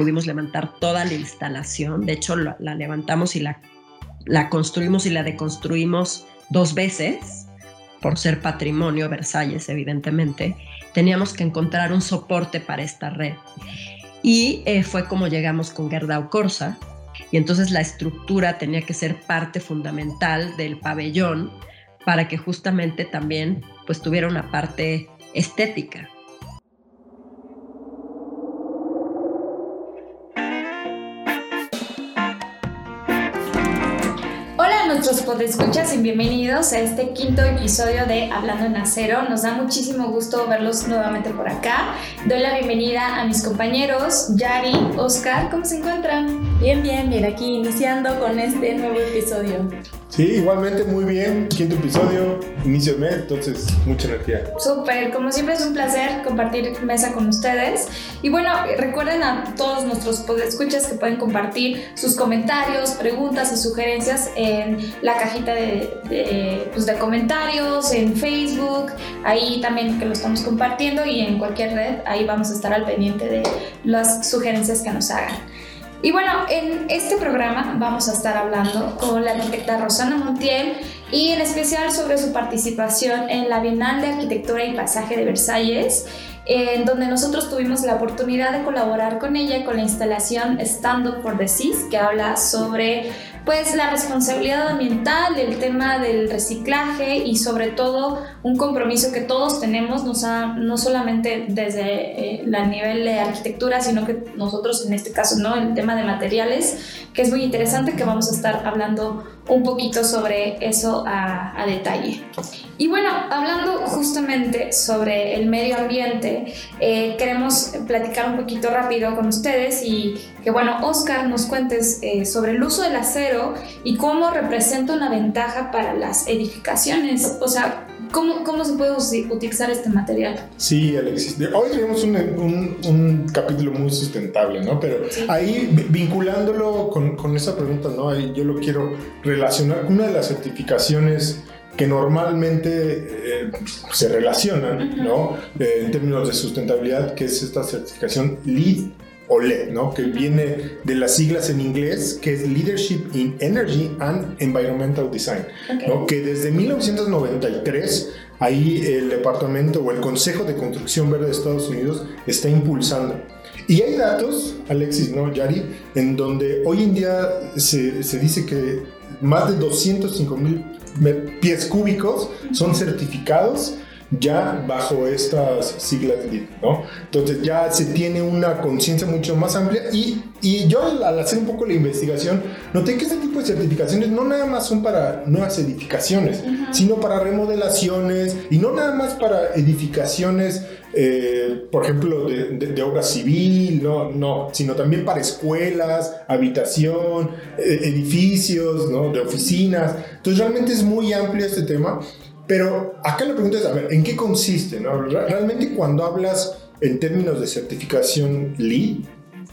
pudimos levantar toda la instalación. De hecho, la, levantamos y la, la construimos y la deconstruimos dos veces por ser patrimonio Versalles, evidentemente, teníamos que encontrar un soporte para esta red. Y eh, fue como llegamos con Gerdau Corsa, y entonces la estructura tenía que ser parte fundamental del pabellón para que justamente también pues tuviera una parte estética. Podescuchas y bienvenidos a este quinto episodio de Hablando en Acero. Nos da muchísimo gusto verlos nuevamente por acá. Doy la bienvenida a mis compañeros, Yari, Oscar, ¿cómo se encuentran? Bien, bien, bien, aquí iniciando con este nuevo episodio. Sí, igualmente muy bien. Quinto episodio, inicio de mes, entonces mucha energía. Súper, como siempre es un placer compartir mesa con ustedes. Y bueno, recuerden a todos nuestros escuchas que pueden compartir sus comentarios, preguntas y sugerencias en la cajita de, pues de comentarios, en Facebook, ahí también que lo estamos compartiendo y en cualquier red, ahí vamos a estar al pendiente de las sugerencias que nos hagan. Y bueno, en este programa vamos a estar hablando con la arquitecta Rosana Montiel y en especial sobre su participación en la Bienal de Arquitectura y Pasaje de Versalles en donde nosotros tuvimos la oportunidad de colaborar con ella con la instalación Stand Up for the Seas, que habla sobre pues la responsabilidad ambiental, el tema del reciclaje y sobre todo un compromiso que todos tenemos, no, solamente desde el eh, nivel de arquitectura, sino que nosotros en este caso, ¿no? El tema de materiales, que es muy interesante, que vamos a estar hablando un poquito sobre eso a, a detalle. Y bueno, hablando justamente sobre el medio ambiente, eh, queremos platicar un poquito rápido con ustedes y que bueno, Oscar nos cuentes eh, sobre el uso del acero y cómo representa una ventaja para las edificaciones. O sea, ¿Cómo, ¿Cómo, se puede utilizar este material? Sí, Alexis. Hoy tenemos un, un, un capítulo muy sustentable, ¿no? Pero ahí, vinculándolo con, con, esa pregunta, ¿no? Ahí yo lo quiero relacionar con una de las certificaciones que normalmente eh, se relacionan, ¿no? Eh, en términos de sustentabilidad, que es esta certificación LEED o LED, ¿no? Que viene de las siglas en inglés, que es Leadership in Energy and Environmental Design, ¿no? Que desde 1993 ahí el departamento o el Consejo de Construcción Verde de Estados Unidos está impulsando. Y hay datos, Alexis, ¿no? Yari, en donde hoy en día se, se dice que más de 205 mil pies cúbicos son certificados ya bajo estas siglas ¿no? Entonces ya se tiene una conciencia mucho más amplia y, y, yo al hacer un poco la investigación noté que este tipo de certificaciones no nada más son para nuevas edificaciones, sino para remodelaciones y no nada más para edificaciones, eh, por ejemplo, de, de, obra civil, no, no, sino también para escuelas, habitación, eh, edificios, ¿no? de oficinas. Entonces realmente es muy amplio este tema. Pero acá la pregunta es, a ver, ¿en qué consiste? No? Realmente cuando hablas en términos de certificación LEED,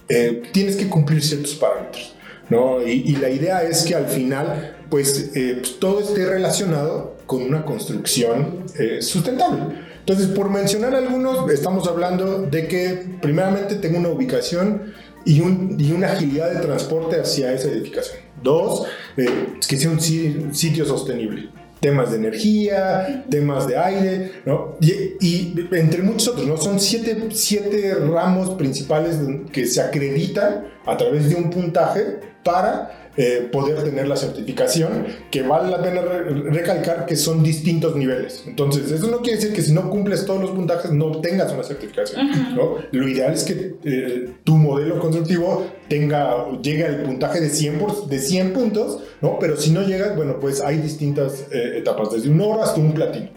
eh, tienes que cumplir ciertos parámetros. ¿no? Y, la idea es que al final, pues, eh, pues, todo esté relacionado con una construcción eh, sustentable. Entonces, por mencionar algunos, estamos hablando de que primeramente tenga una ubicación y, un, y, una agilidad de transporte hacia esa edificación. Dos, que sea un sitio sostenible temas de energía, temas de aire, ¿no? Y, entre muchos otros, ¿no? Son siete, siete ramos principales que se acreditan a través de un puntaje para eh, poder tener la certificación, que vale la pena recalcar que son distintos niveles. Entonces, eso no quiere decir que si no cumples todos los puntajes no tengas una certificación. ¿no? Lo ideal es que eh, tu modelo constructivo tenga, llegue al puntaje de 100, de 100 puntos, ¿no? pero si no llegas, bueno, pues hay distintas eh, etapas, desde un oro hasta un platino.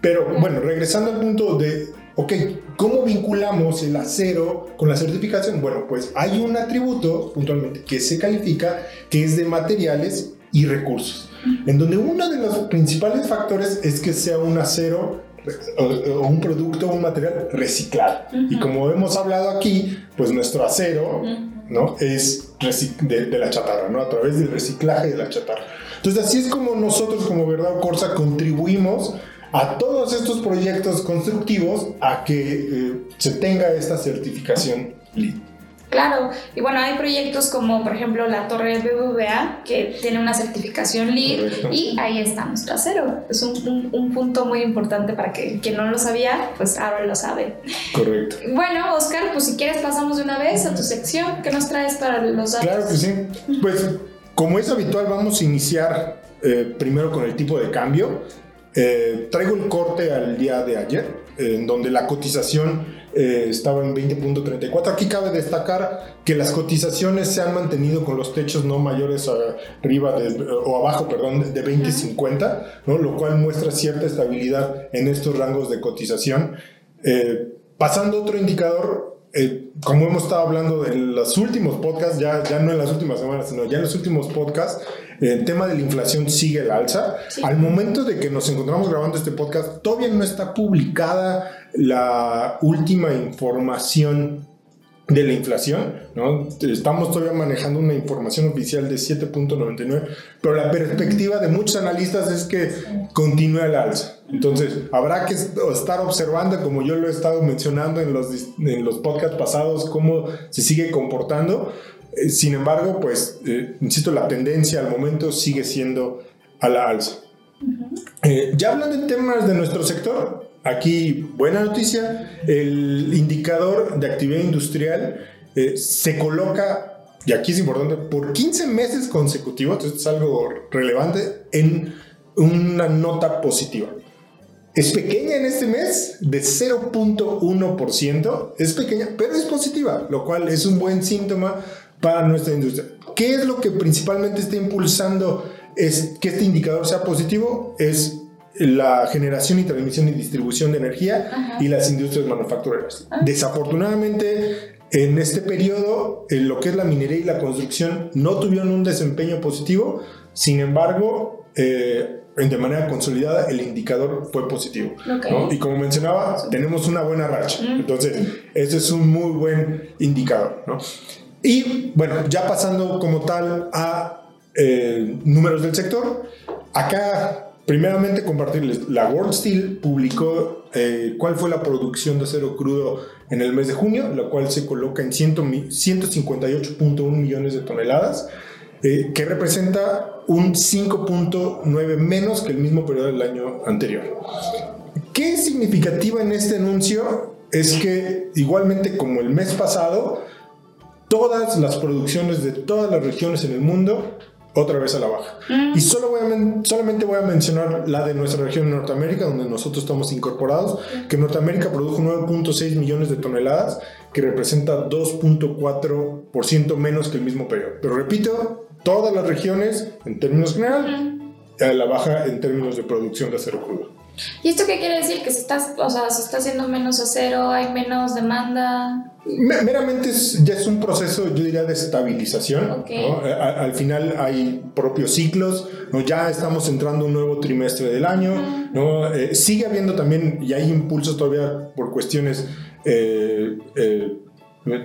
Pero bueno, regresando al punto de ok, ¿cómo vinculamos el acero con la certificación? Bueno, pues hay un atributo puntualmente que se califica que es de materiales y recursos, en donde uno de los principales factores es que sea un acero o, un producto o un material reciclado. Y como hemos hablado aquí, pues nuestro acero, ¿no? Es de, de, la chatarra, ¿no? A través del reciclaje de la chatarra. Entonces así es como nosotros como Verdad Corsa contribuimos a todos estos proyectos constructivos a que eh, se tenga esta certificación LEED. Claro, y bueno, hay proyectos como por ejemplo la Torre BBVA que tiene una certificación LEED y ahí está nuestro acero. Es un, un, punto muy importante para que quien no lo sabía, pues ahora lo sabe. Correcto. Bueno, Oscar, pues si quieres pasamos de una vez a tu sección. ¿Qué nos traes para los datos? Claro que sí. Pues como es habitual, vamos a iniciar eh, primero con el tipo de cambio. Eh, traigo el corte al día de ayer, en donde la cotización eh, estaba en 20.34. Aquí cabe destacar que las cotizaciones se han mantenido con los techos no mayores arriba o abajo, perdón, de 20.50, ¿no? lo cual muestra cierta estabilidad en estos rangos de cotización. Eh, pasando a otro indicador, eh, como hemos estado hablando en los últimos podcasts, ya, ya no en las últimas semanas, sino ya en los últimos podcasts, el tema de la inflación sigue el alza. Al momento de que nos encontramos grabando este podcast, todavía no está publicada la última información de la inflación, ¿no? Estamos todavía manejando una información oficial de 7.99, pero la perspectiva de muchos analistas es que continúe el alza. Entonces, habrá que estar observando, como yo lo he estado mencionando en los, en los podcasts pasados, cómo se sigue comportando. Eh, sin embargo, pues, eh, insisto, la tendencia al momento sigue siendo a la alza. Eh, ya hablando en temas de nuestro sector, aquí buena noticia, el indicador de actividad industrial se coloca, y aquí es importante, por 15 meses consecutivos, esto es algo relevante, en una nota positiva. Es pequeña en este mes, de 0.1%, es pequeña, pero es positiva, lo cual es un buen síntoma para nuestra industria. ¿Qué es lo que principalmente está impulsando es que este indicador sea positivo? Es la generación y transmisión y distribución de energía y las industrias manufactureras. Ah. Desafortunadamente, en este periodo, en lo que es la minería y la construcción no tuvieron un desempeño positivo, sin embargo, eh, de manera consolidada el indicador fue positivo. Y como mencionaba, tenemos una buena racha. Entonces, ese es un muy buen indicador. ¿no? Y bueno, ya pasando como tal a eh, números del sector, acá primeramente compartirles, la World Steel publicó eh, cuál fue la producción de acero crudo en el mes de junio, la cual se coloca en 158.1 millones de toneladas, eh, que representa un 5.9 menos que el mismo periodo del año anterior. ¿Qué es significativo en este anuncio? Es que igualmente como el mes pasado, todas las producciones de todas las regiones en el mundo otra vez a la baja. Mm. Y solo voy a solamente voy a mencionar la de nuestra región Norteamérica, donde nosotros estamos incorporados, que Norteamérica produjo 9.6 millones de toneladas, que representa 2.4% menos que el mismo periodo. Pero repito, todas las regiones, en términos general, a la baja en términos de producción de acero crudo. ¿Y esto qué quiere decir? ¿Que se está, o sea, se está haciendo menos acero, hay menos demanda? Meramente ya es un proceso, yo diría, de estabilización. al final hay propios ciclos, ¿no? ya estamos entrando un nuevo trimestre del año, ¿no? Eh, sigue habiendo también, y hay impulsos todavía por cuestiones... Eh, eh,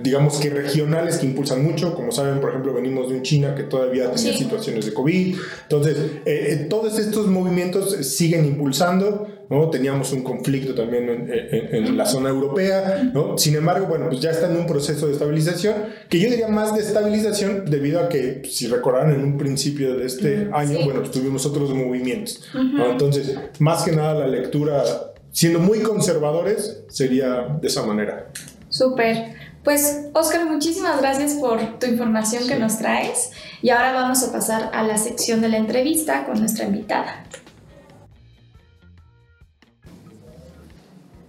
digamos que regionales que impulsan mucho. Como saben, por ejemplo, venimos de un China que todavía tenía situaciones de COVID. Entonces, eh, eh, todos estos movimientos siguen impulsando. ¿no? Teníamos un conflicto también en, la zona europea. ¿no? Sin embargo, bueno, pues ya está en un proceso de estabilización, que yo diría más de estabilización debido a que, si recordaron en un principio de este año, bueno, pues tuvimos otros movimientos. Entonces, más que nada la lectura, siendo muy conservadores, sería de esa manera. Súper. Pues, Oscar, muchísimas gracias por tu información que nos traes. Y ahora vamos a pasar a la sección de la entrevista con nuestra invitada.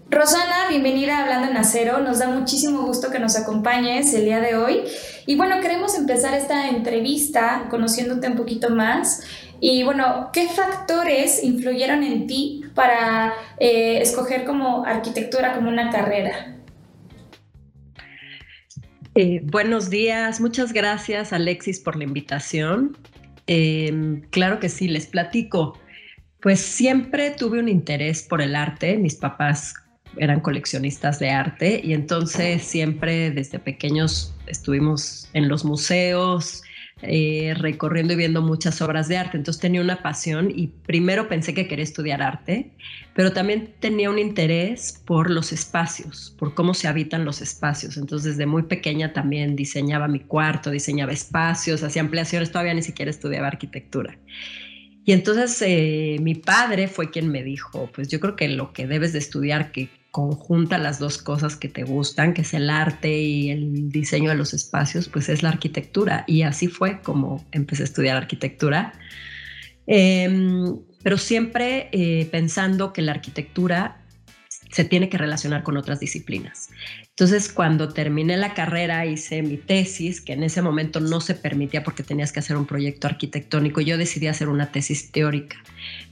Rosana, bienvenida a Hablando en Acero. Nos da muchísimo gusto que nos acompañes el día de hoy. Y bueno, queremos empezar esta entrevista conociéndote un poquito más. Y bueno, ¿qué factores influyeron en ti para eh, escoger como arquitectura como una carrera? Eh, buenos días, muchas gracias Alexis por la invitación. Em, claro que sí, les platico. Pues siempre tuve un interés por el arte, mis papás eran coleccionistas de arte y entonces siempre desde pequeños estuvimos en los museos, eh, recorriendo y viendo muchas obras de arte. Entonces tenía una pasión y primero pensé que quería estudiar arte, pero también tenía un interés por los espacios, por cómo se habitan los espacios. Entonces desde muy pequeña también diseñaba mi cuarto, diseñaba espacios, hacía ampliaciones, todavía ni siquiera estudiaba arquitectura. Y entonces eh, mi padre fue quien me dijo, pues yo creo que lo que debes de estudiar, que conjunta las dos cosas que te gustan, que es el arte y el diseño de los espacios, pues es la arquitectura. Y así fue como empecé a estudiar arquitectura. Em, pero siempre eh, pensando que la arquitectura se tiene que relacionar con otras disciplinas. Entonces, cuando terminé la carrera, hice mi tesis, que en ese momento no se permitía porque tenías que hacer un proyecto arquitectónico. Yo decidí hacer una tesis teórica.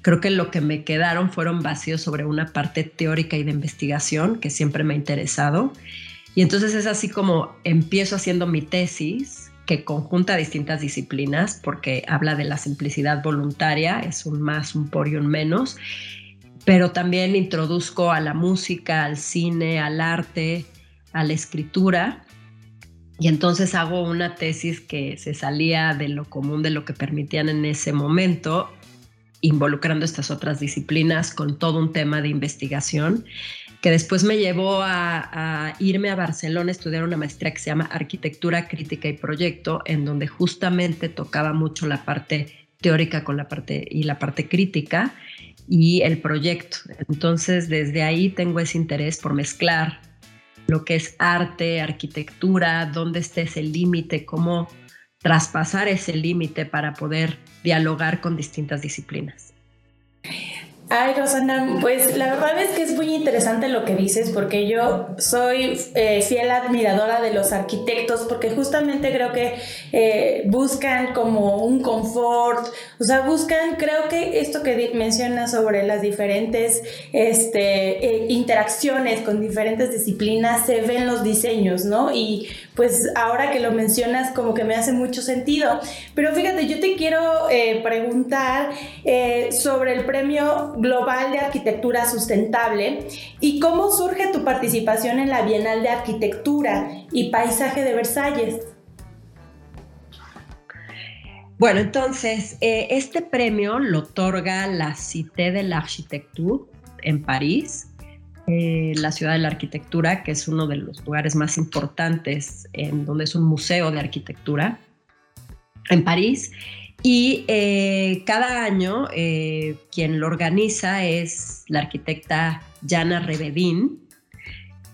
Creo que lo que me quedaron fueron vacíos sobre una parte teórica y de investigación que siempre me ha interesado. Y entonces es así como empiezo haciendo mi tesis, que conjunta distintas disciplinas, porque habla de la simplicidad voluntaria, es un más, un por y un menos, pero también introduzco a la música, al cine, al arte, a la escritura y entonces hago una tesis que se salía de lo común, de lo que permitían en ese momento, involucrando estas otras disciplinas con todo un tema de investigación, que después me llevó a, irme a Barcelona a estudiar una maestría que se llama Arquitectura Crítica y Proyecto, en donde justamente tocaba mucho la parte teórica con la parte y la parte crítica y el proyecto. Entonces, desde ahí tengo ese interés por mezclar lo que es arte, arquitectura, dónde está ese límite, cómo traspasar ese límite para poder dialogar con distintas disciplinas. Ay, Rosana, pues la verdad es que es muy interesante lo que dices porque yo soy eh, fiel admiradora de los arquitectos porque justamente creo que eh, buscan como un confort, o sea, buscan, creo que esto que mencionas sobre las diferentes este, eh, interacciones con diferentes disciplinas se ven los diseños, ¿no? Y pues ahora que lo mencionas como que me hace mucho sentido. Pero fíjate, yo te quiero preguntar sobre el premio Global de Arquitectura Sustentable y cómo surge tu participación en la Bienal de Arquitectura y Paisaje de Versalles. Bueno, entonces, eh, este premio lo otorga la Cité de l'Architecture en París, eh, la ciudad de la arquitectura, que es uno de los lugares más importantes en donde es un museo de arquitectura en París. Y eh, cada año eh, quien lo organiza es la arquitecta Jana Rebedín,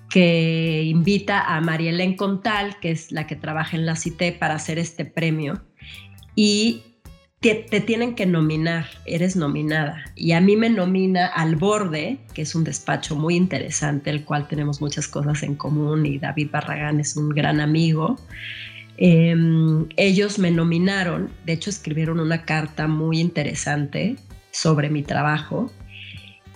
que invita a Marielén Contal, que es la que trabaja en la CITE, para hacer este premio. Y te, te, tienen que nominar, eres nominada. Y a mí me nomina Al Borde, que es un despacho muy interesante, el cual tenemos muchas cosas en común y David Barragán es un gran amigo. Em, ellos me nominaron, de hecho escribieron una carta muy interesante sobre mi trabajo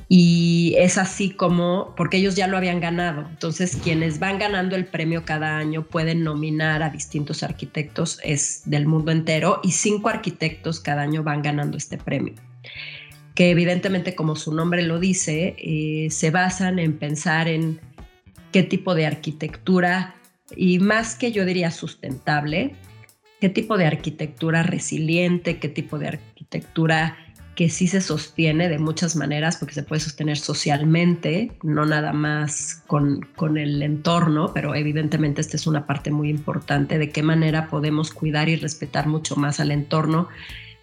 y es así como, porque ellos ya lo habían ganado, entonces quienes van ganando el premio cada año pueden nominar a distintos arquitectos, es del mundo entero, y cinco arquitectos cada año van ganando este premio que evidentemente como su nombre lo dice, eh, se basan en pensar en qué tipo de arquitectura y más que yo diría sustentable, qué tipo de arquitectura resiliente, qué tipo de arquitectura que sí se sostiene de muchas maneras, porque se puede sostener socialmente, no nada más con, con el entorno, pero evidentemente esta es una parte muy importante de qué manera podemos cuidar y respetar mucho más al entorno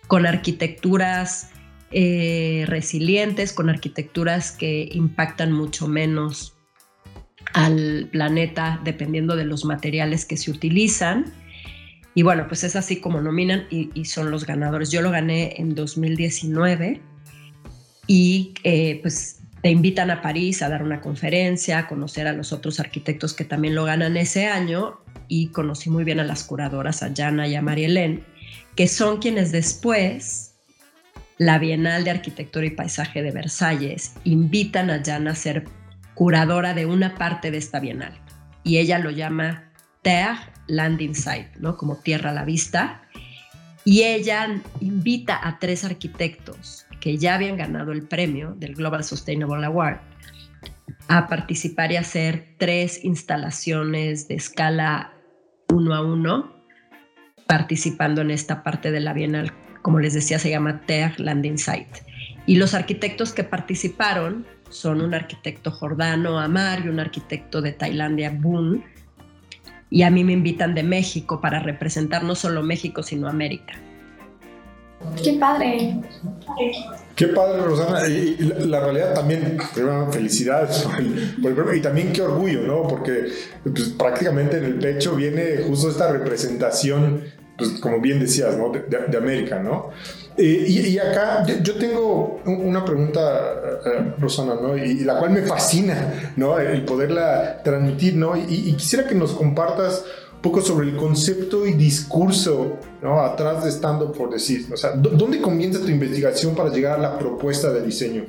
con arquitecturas eh, resilientes, con arquitecturas que impactan mucho menos al planeta dependiendo de los materiales que se utilizan. Y bueno, pues es así como nominan y, son los ganadores. Yo lo gané en 2019 y eh, pues te invitan a París a dar una conferencia, a conocer a los otros arquitectos que también lo ganan ese año y conocí muy bien a las curadoras, a Jana y a Marielén, que son quienes después la Bienal de Arquitectura y Paisaje de Versalles invitan a Jana a ser curadora de una parte de esta bienal. Y ella lo llama Terre Landing Site, ¿no? Como tierra a la vista. Y ella invita a tres arquitectos que ya habían ganado el premio del Global Sustainable Award a participar y hacer tres instalaciones de escala uno a uno participando en esta parte de la Bienal, como les decía, se llama Ter Landing Site. Y los arquitectos que participaron son un arquitecto jordano, Amar, y un arquitecto de Tailandia, Boon. Y a mí me invitan de México para representar no solo México, sino América. Qué padre. Qué padre, Rosana. Y, la, realidad también, primero, felicidades y también qué orgullo, ¿no? Porque pues, prácticamente en el pecho viene justo esta representación, pues, como bien decías, ¿no? De, América, ¿no? Eh, y, acá yo, tengo una pregunta, eh, Rosana, ¿no? Y, la cual me fascina, ¿no? El poderla transmitir, ¿no? y quisiera que nos compartas poco sobre el concepto y discurso ¿no? atrás de estando por decir. O sea, ¿dónde comienza tu investigación para llegar a la propuesta de diseño?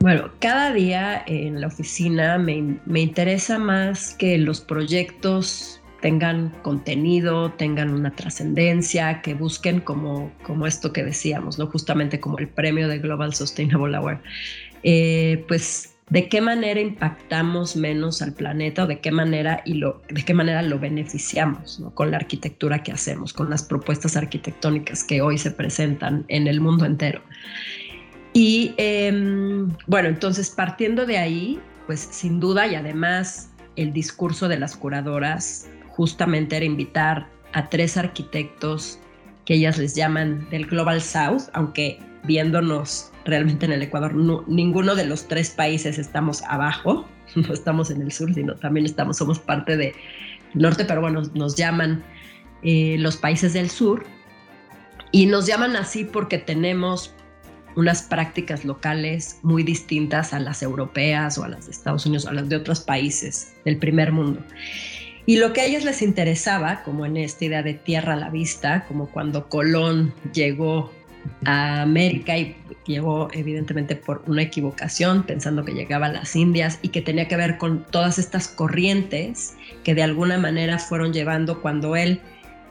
Bueno, cada día en la oficina me, me interesa más que los proyectos tengan contenido, tengan una trascendencia, que busquen como, como esto que decíamos, ¿no? justamente como el premio de Global Sustainable Award, eh, pues de qué manera impactamos menos al planeta o de qué manera y lo, de qué manera lo beneficiamos con la arquitectura que hacemos, con las propuestas arquitectónicas que hoy se presentan en el mundo entero. Y em, bueno, entonces partiendo de ahí, pues sin duda y además el discurso de las curadoras justamente era invitar a tres arquitectos que ellas les llaman del Global South, aunque viéndonos realmente en el Ecuador, ninguno de los tres países estamos abajo, no estamos en el sur, sino también estamos, somos parte del norte, pero bueno, nos llaman eh, los países del sur y nos llaman así porque tenemos unas prácticas locales muy distintas a las europeas o a las de Estados Unidos o a las de otros países del primer mundo. Y lo que a ellos les interesaba, como en esta idea de tierra a la vista, como cuando Colón llegó a América y llegó evidentemente por una equivocación, pensando que llegaba a las Indias y que tenía que ver con todas estas corrientes que de alguna manera fueron llevando cuando él,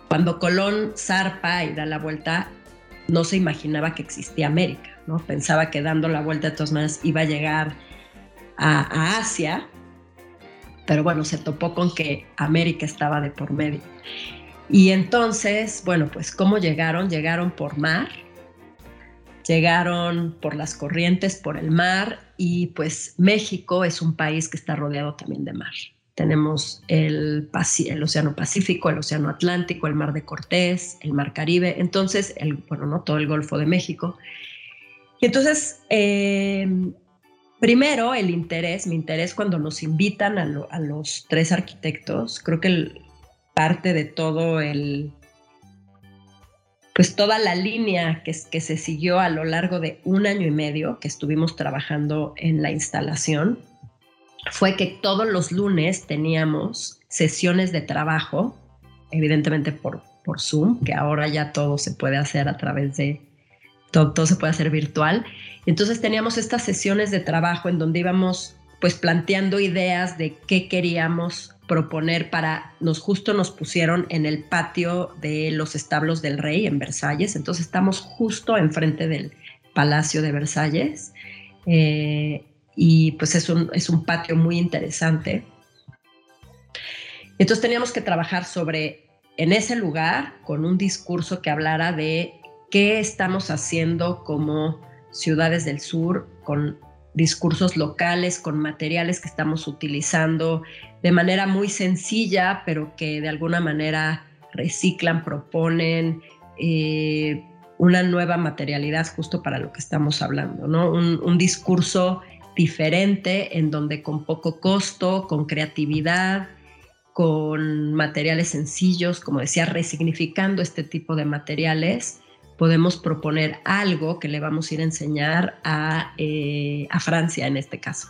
cuando Colón zarpa y da la vuelta, no se imaginaba que existía América, ¿no? Pensaba que dando la vuelta de todas maneras iba a llegar a, a Asia, pero bueno, se topó con que América estaba de por medio. Y entonces, bueno, pues ¿cómo llegaron? Llegaron por mar, llegaron por las corrientes, por el mar y pues México es un país que está rodeado también de mar. Tenemos el, Océano Pacífico, el Océano Atlántico, el Mar de Cortés, el Mar Caribe, entonces, el, bueno, no todo el Golfo de México. Y entonces, em, primero el interés, mi interés cuando nos invitan a, los tres arquitectos, creo que parte de todo el, pues toda la línea que, que se siguió a lo largo de un año y medio que estuvimos trabajando en la instalación fue que todos los lunes teníamos sesiones de trabajo, evidentemente por, por Zoom, que ahora ya todo se puede hacer a través de, todo, se puede hacer virtual. Entonces teníamos estas sesiones de trabajo en donde íbamos pues planteando ideas de qué queríamos proponer para, nos justo nos pusieron en el patio de los establos del rey en Versalles, entonces estamos justo enfrente del Palacio de Versalles eh, y pues es un, es un patio muy interesante. Entonces teníamos que trabajar sobre, en ese lugar, con un discurso que hablara de qué estamos haciendo como ciudades del sur con discursos locales, con materiales que estamos utilizando de manera muy sencilla, pero que de alguna manera reciclan, proponen eh, una nueva materialidad justo para lo que estamos hablando, ¿no? Un, discurso diferente en donde con poco costo, con creatividad, con materiales sencillos, como decía, resignificando este tipo de materiales, podemos proponer algo que le vamos a ir a enseñar a, eh, a Francia en este caso.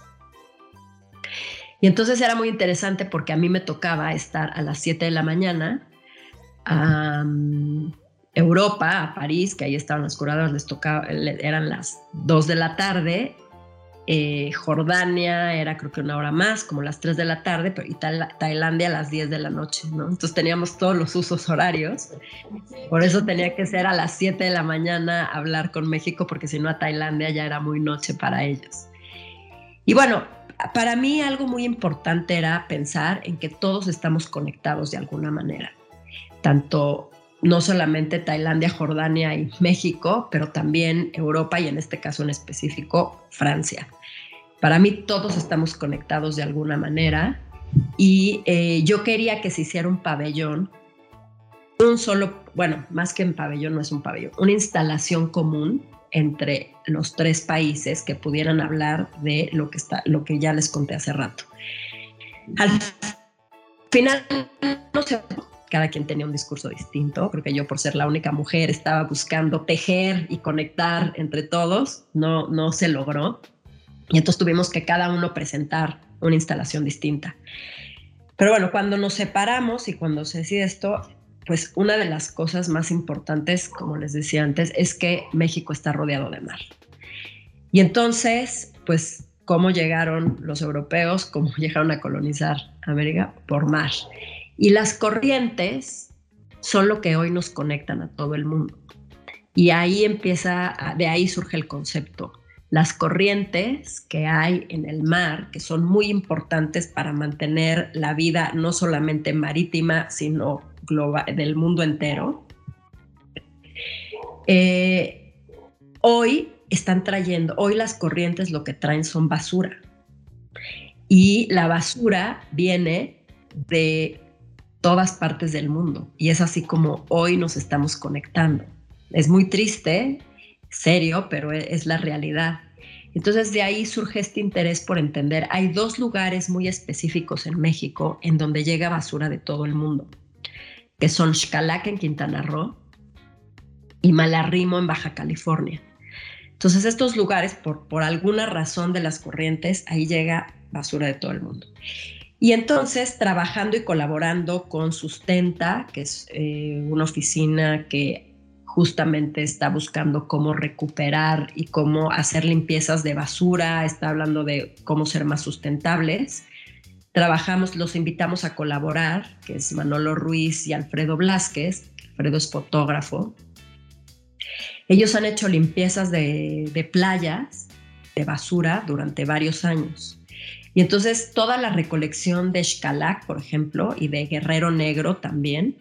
Y entonces era muy interesante porque a mí me tocaba estar a las 7 de la mañana a Europa, a París, que ahí estaban los curadores, les tocaba, eran las 2 de la tarde eh, Jordania era creo que una hora más, como las 3 de la tarde, pero y Tailandia a las 10 de la noche, ¿no? Entonces teníamos todos los usos horarios. Por eso tenía que ser a las 7 de la mañana hablar con México, porque si no a Tailandia ya era muy noche para ellos. Y bueno, para mí algo muy importante era pensar en que todos estamos conectados de alguna manera, tanto no solamente Tailandia, Jordania y México, pero también Europa y en este caso en específico Francia. Para mí todos estamos conectados de alguna manera y eh, yo quería que se hiciera un pabellón, un solo, bueno, más que un pabellón, no es un pabellón, una instalación común entre los tres países que pudieran hablar de lo que, está, lo que ya les conté hace rato. Al final, no sé, cada quien tenía un discurso distinto. Creo que yo, por ser la única mujer, estaba buscando tejer y conectar entre todos. No, no se logró. Y entonces tuvimos que cada uno presentar una instalación distinta. Pero bueno, cuando nos separamos y cuando se decide esto, pues una de las cosas más importantes, como les decía antes, es que México está rodeado de mar. Y entonces, pues, ¿cómo llegaron los europeos? ¿Cómo llegaron a colonizar América? Por mar. Y las corrientes son lo que hoy nos conectan a todo el mundo. Y ahí empieza, de ahí surge el concepto las corrientes que hay en el mar, que son muy importantes para mantener la vida no solamente marítima, sino global, del mundo entero, eh, hoy están trayendo, hoy las corrientes lo que traen son basura. Y la basura viene de todas partes del mundo. Y es así como hoy nos estamos conectando. Es muy triste serio, pero e, es la realidad. Entonces de ahí surge este interés por entender. Hay dos lugares muy específicos en México en donde llega basura de todo el mundo, que son Xcalac en Quintana Roo y Malarrimo en Baja California. Entonces estos lugares, por, por alguna razón de las corrientes, ahí llega basura de todo el mundo. Y entonces, trabajando y colaborando con Sustenta, que es eh, una oficina que justamente está buscando cómo recuperar y cómo hacer limpiezas de basura, está hablando de cómo ser más sustentables. Trabajamos, los invitamos a colaborar, que es Manolo Ruiz y Alfredo Blasquez. Alfredo es fotógrafo. Ellos han hecho limpiezas de, de playas de basura durante varios años. Y entonces toda la recolección de Xcalac, por ejemplo, y de Guerrero Negro también,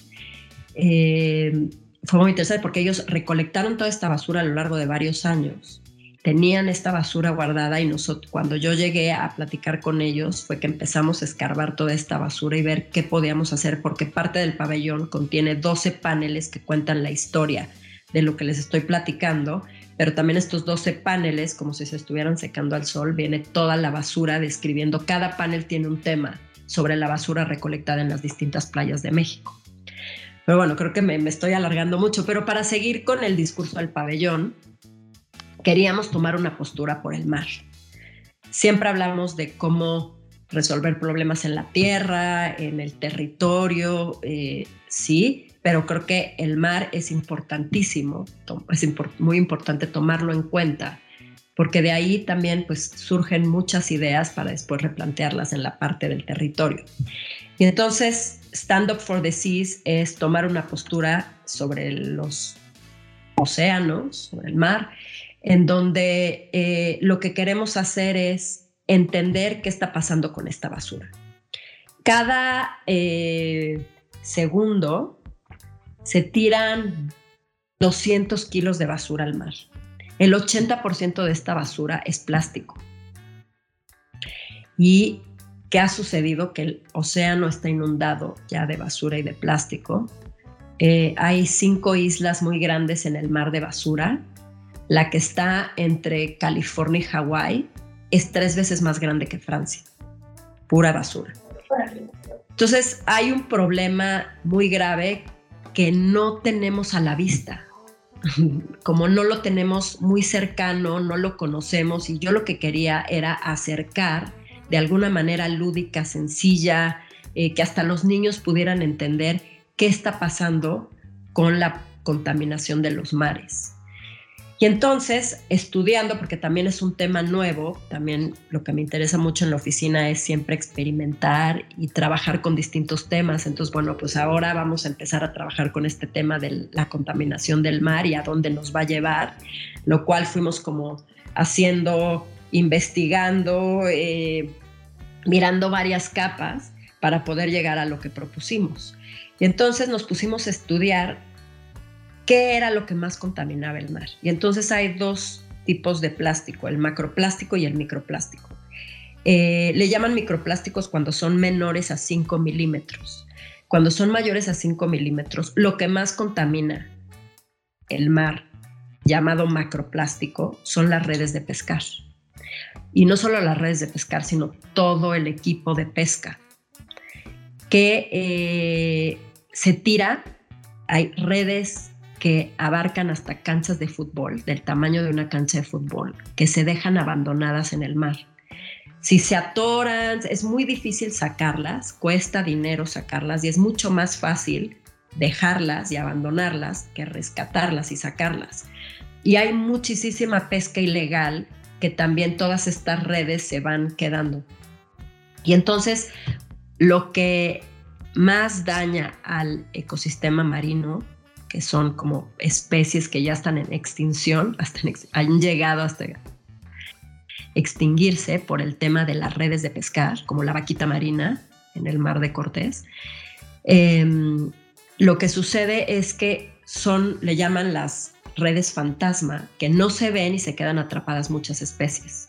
eh, fue muy interesante porque ellos recolectaron toda esta basura a lo largo de varios años. Tenían esta basura guardada y nosotros, cuando yo llegué a platicar con ellos, fue que empezamos a escarbar toda esta basura y ver qué podíamos hacer, porque parte del pabellón contiene 12 paneles que cuentan la historia de lo que les estoy platicando, pero también estos 12 paneles, como si se estuvieran secando al sol, viene toda la basura describiendo, cada panel tiene un tema sobre la basura recolectada en las distintas playas de México. Pero bueno, creo que me, estoy alargando mucho, pero para seguir con el discurso del pabellón, queríamos tomar una postura por el mar. Siempre hablamos de cómo resolver problemas en la tierra, en el territorio, eh, sí, pero creo que el mar es importantísimo, es muy importante tomarlo en cuenta, porque de ahí también pues surgen muchas ideas para después replantearlas en la parte del territorio. Y entonces Stand Up for the Seas es tomar una postura sobre los océanos, sobre el mar, en donde eh, lo que queremos hacer es entender qué está pasando con esta basura. Cada eh, segundo se tiran 200 kilos de basura al mar. El 80% de esta basura es plástico. Y ¿Qué ha sucedido? Que el océano está inundado ya de basura y de plástico. Eh, hay cinco islas muy grandes en el mar de basura. La que está entre California y Hawái es tres veces más grande que Francia. Pura basura. Entonces hay un problema muy grave que no tenemos a la vista. Como no lo tenemos muy cercano, no lo conocemos y yo lo que quería era acercar de alguna manera lúdica, sencilla, eh, que hasta los niños pudieran entender qué está pasando con la contaminación de los mares. Y entonces, estudiando, porque también es un tema nuevo, también lo que me interesa mucho en la oficina es siempre experimentar y trabajar con distintos temas. Entonces, bueno, pues ahora vamos a empezar a trabajar con este tema de la contaminación del mar y a dónde nos va a llevar, lo cual fuimos como haciendo investigando, eh, mirando varias capas para poder llegar a lo que propusimos. Y entonces nos pusimos a estudiar qué era lo que más contaminaba el mar. Y entonces hay dos tipos de plástico, el macroplástico y el microplástico. Eh, le llaman microplásticos cuando son menores a 5 milímetros. Cuando son mayores a 5 milímetros, lo que más contamina el mar, llamado macroplástico, son las redes de pescar. Y no solo las redes de pescar, sino todo el equipo de pesca que eh, se tira. Hay redes que abarcan hasta canchas de fútbol, del tamaño de una cancha de fútbol, que se dejan abandonadas en el mar. Si se atoran, es muy difícil sacarlas, cuesta dinero sacarlas y es mucho más fácil dejarlas y abandonarlas que rescatarlas y sacarlas. Y hay muchísima pesca ilegal que también todas estas redes se van quedando. Y entonces lo que más daña al ecosistema marino, que son como especies que ya están en extinción, hasta han llegado hasta extinguirse por el tema de las redes de pescar, como la vaquita marina en el mar de Cortés. Em, lo que sucede es que son, le llaman las redes fantasma, que no se ven y se quedan atrapadas muchas especies.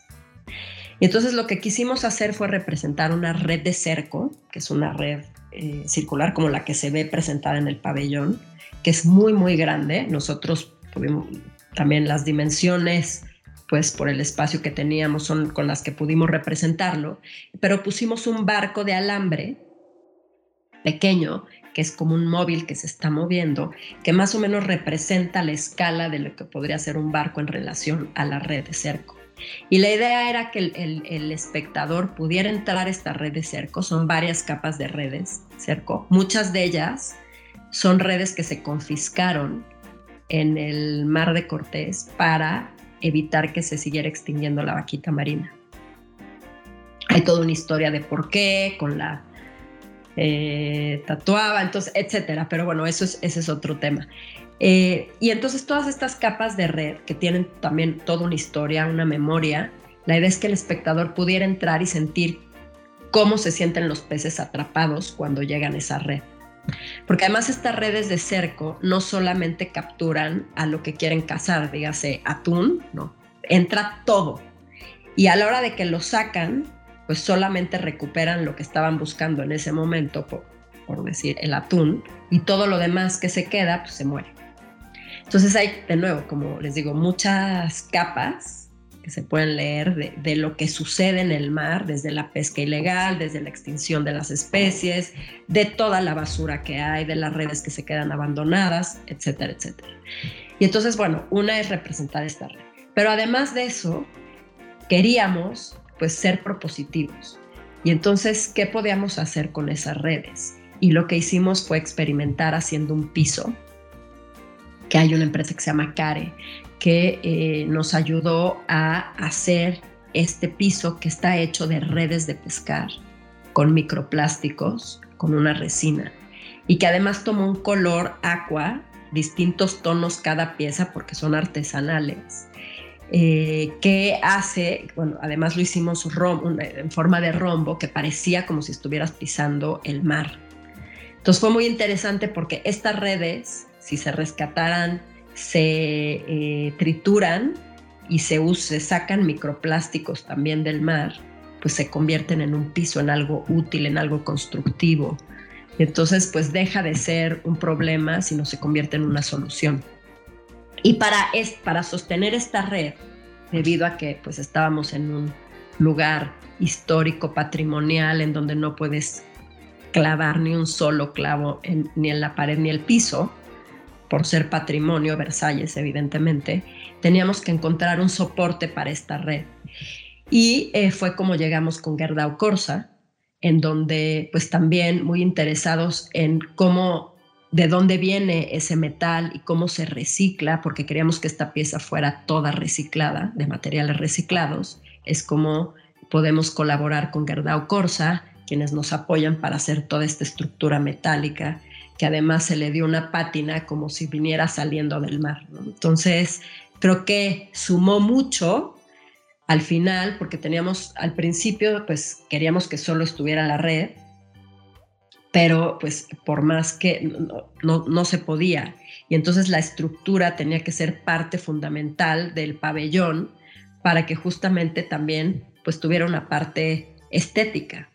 Y entonces lo que quisimos hacer fue representar una red de cerco, que es una red eh, circular como la que se ve presentada en el pabellón, que es muy, muy grande. Nosotros también las dimensiones pues por el espacio que teníamos son con las que pudimos representarlo, pero pusimos un barco de alambre pequeño, que es como un móvil que se está moviendo, que más o menos representa la escala de lo que podría ser un barco en relación a la red de cerco. Y la idea era que el, espectador pudiera entrar a esta red de cerco, son varias capas de redes cerco, muchas de ellas son redes que se confiscaron en el mar de Cortés para evitar que se siguiera extinguiendo la vaquita marina. Hay toda una historia de por qué, con la eh, tatuaba, entonces, etcétera. Pero bueno, eso es, ese es otro tema. Eh, y entonces todas estas capas de red que tienen también toda una historia, una memoria, la idea es que el espectador pudiera entrar y sentir cómo se sienten los peces atrapados cuando llegan a esa red. Porque además estas redes de cerco no solamente capturan a lo que quieren cazar, dígase atún, no, entra todo. Y a la hora de que lo sacan, pues solamente recuperan lo que estaban buscando en ese momento, por, por decir el atún, y todo lo demás que se queda, pues se muere. Entonces hay, de nuevo, como les digo, muchas capas se pueden leer de, lo que sucede en el mar, desde la pesca ilegal, desde la extinción de las especies, de toda la basura que hay, de las redes que se quedan abandonadas, etcétera, etcétera. Y entonces, bueno, una es representar esta red. Pero además de eso, queríamos pues ser propositivos. Y entonces, ¿qué podíamos hacer con esas redes? Y lo que hicimos fue experimentar haciendo un piso, que hay una empresa que se llama Care, que eh, nos ayudó a hacer este piso que está hecho de redes de pescar con microplásticos, con una resina, y que además tomó un color aqua, distintos tonos cada pieza porque son artesanales, eh, que hace, bueno, además lo hicimos en forma de rombo que parecía como si estuvieras pisando el mar. Entonces fue muy interesante porque estas redes, si se rescataran se eh, trituran y se, se sacan microplásticos también del mar, pues se convierten en un piso, en algo útil, en algo constructivo. Entonces, pues deja de ser un problema, sino se convierte en una solución. Y para, es, para sostener esta red, debido a que pues estábamos en un lugar histórico, patrimonial, en donde no puedes clavar ni un solo clavo ni en la pared ni el piso, por ser patrimonio Versalles, evidentemente, teníamos que encontrar un soporte para esta red. Y eh, fue como llegamos con Gerdau Corsa, en donde pues también muy interesados en cómo, de dónde viene ese metal y cómo se recicla, porque queríamos que esta pieza fuera toda reciclada, de materiales reciclados, es como podemos colaborar con Gerdau Corsa, quienes nos apoyan para hacer toda esta estructura metálica que además se le dio una pátina como si viniera saliendo del mar. Entonces, creo que sumó mucho al final, porque teníamos al principio, pues queríamos que solo estuviera la red, pero pues por más que no, no, se podía. Y entonces la estructura tenía que ser parte fundamental del pabellón para que justamente también pues tuviera una parte estética.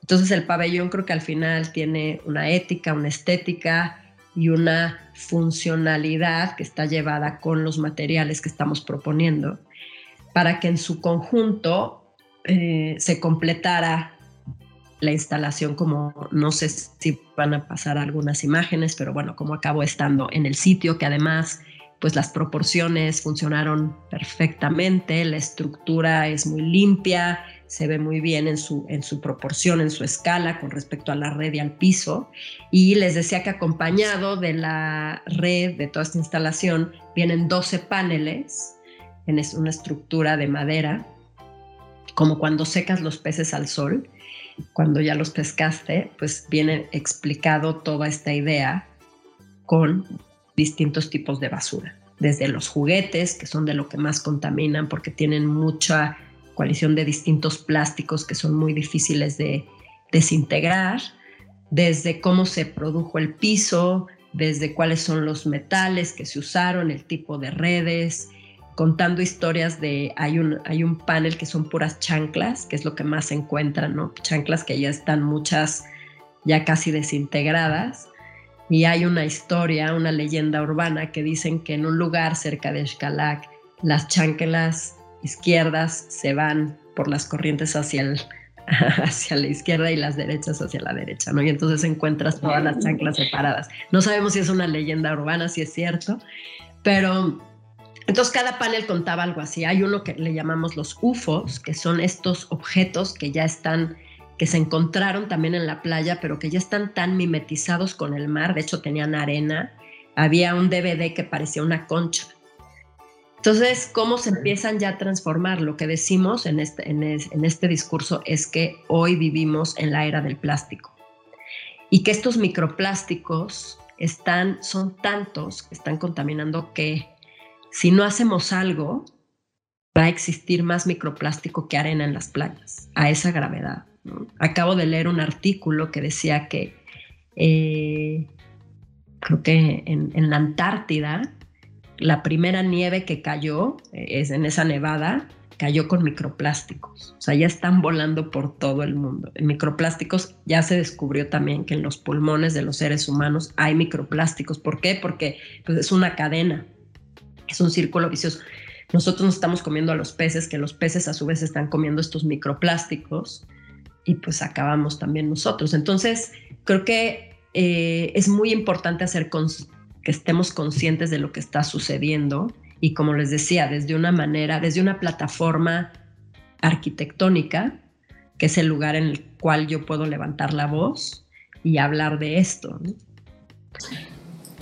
Entonces el pabellón creo que al final tiene una ética, una estética y una funcionalidad que está llevada con los materiales que estamos proponiendo para que en su conjunto eh, se completara la instalación como no sé si van a pasar algunas imágenes, pero bueno, como acabo estando en el sitio, que además pues las proporciones funcionaron perfectamente, la estructura es muy limpia, se ve muy bien en su, en su proporción, en su escala con respecto a la red y al piso. Y les decía que acompañado de la red, de toda esta instalación, vienen 12 paneles en una estructura de madera, como cuando secas los peces al sol cuando ya los pescaste, pues viene explicado toda esta idea con distintos tipos de basura, desde los juguetes, que son de lo que más contaminan porque tienen mucha coalición de distintos plásticos que son muy difíciles de desintegrar, desde cómo se produjo el piso, desde cuáles son los metales que se usaron, el tipo de redes, contando historias de, hay un, hay un panel que son puras chanclas, que es lo que más se encuentran, ¿no? Chanclas que ya están muchas ya casi desintegradas. Y hay una historia, una leyenda urbana que dicen que en un lugar cerca de Xcalac, las chanclas izquierdas se van por las corrientes hacia, el, hacia la izquierda y las derechas hacia la derecha, ¿no? Y entonces encuentras todas las chanclas separadas. No sabemos si es una leyenda urbana, si es cierto, pero entonces cada panel contaba algo así. Hay uno que le llamamos los UFOs, que son estos objetos que ya están, que se encontraron también en la playa, pero que ya están tan mimetizados con el mar. De hecho tenían arena. Había un DVD que parecía una concha. Entonces, ¿cómo se empiezan ya a transformar? Lo que decimos en este, en, este discurso es que hoy vivimos en la era del plástico y que estos microplásticos están, son tantos que están contaminando que si no hacemos algo, va a existir más microplástico que arena en las playas, a esa gravedad. Acabo de leer un artículo que decía que eh, creo que en, la Antártida, la primera nieve que cayó eh, es en esa nevada, cayó con microplásticos. O sea, ya están volando por todo el mundo. En microplásticos ya se descubrió también que en los pulmones de los seres humanos hay microplásticos. ¿Por qué? Porque pues, es una cadena es un círculo vicioso. Nosotros nos estamos comiendo a los peces, que los peces a su vez están comiendo estos microplásticos y pues acabamos también nosotros. Entonces, creo que eh, es muy importante hacer que estemos conscientes de lo que está sucediendo y como les decía, desde una manera, desde una plataforma arquitectónica, que es el lugar en el cual yo puedo levantar la voz y hablar de esto.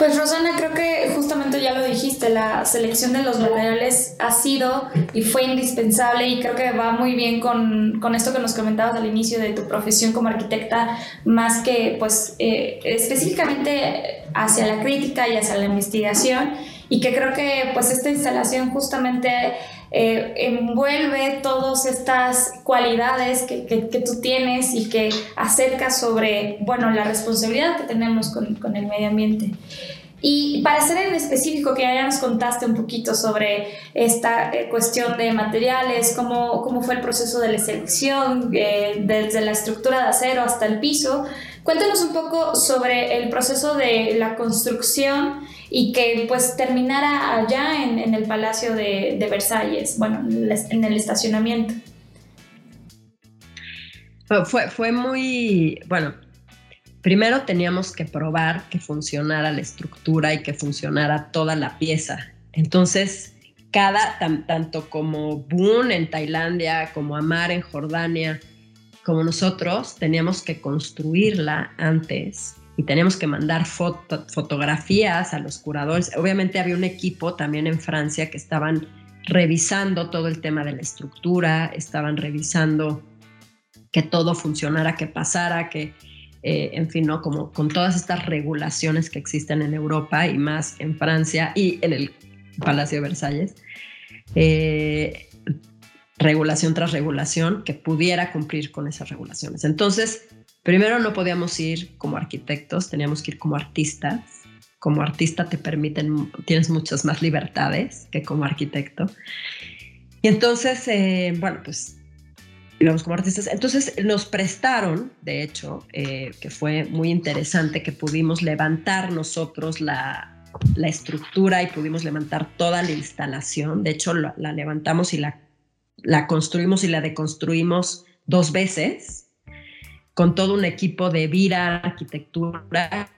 Pues Rosana, creo que justamente ya lo dijiste, la selección de los materiales ha sido y fue indispensable y creo que va muy bien con, con esto que nos comentabas al inicio de tu profesión como arquitecta, más que pues eh, específicamente hacia la crítica y hacia la investigación y que creo que pues esta instalación justamente eh, envuelve todas estas cualidades que, que, tú tienes y que acerca sobre, bueno, la responsabilidad que tenemos con, con el medio ambiente. Y para ser en específico, que ya nos contaste un poquito sobre esta eh, cuestión de materiales, cómo, cómo fue el proceso de la selección, eh, desde la estructura de acero hasta el piso, cuéntanos un poco sobre el proceso de la construcción y que pues terminara allá en, el Palacio de, Versalles, bueno, en el estacionamiento. Fue, fue muy, bueno, primero teníamos que probar que funcionara la estructura y que funcionara toda la pieza. Entonces, cada, tanto como Boone en Tailandia, como Amar en Jordania, como nosotros, teníamos que construirla antes y teníamos que mandar fotografías a los curadores. Obviamente había un equipo también en Francia que estaban revisando todo el tema de la estructura, estaban revisando que todo funcionara, que pasara, que eh, en fin, ¿no? Como con todas estas regulaciones que existen en Europa y más en Francia y en el Palacio de Versalles. Eh, regulación tras regulación que pudiera cumplir con esas regulaciones. Entonces, primero no podíamos ir como arquitectos, teníamos que ir como artistas. Como artista te permiten, tienes muchas más libertades que como arquitecto. Y entonces, eh, bueno, pues íbamos como artistas. Entonces nos prestaron, de hecho, eh, que fue muy interesante que pudimos levantar nosotros la, la, estructura y pudimos levantar toda la instalación. De hecho, la, la levantamos y la, la construimos y la deconstruimos dos veces con todo un equipo de Vira Arquitectura.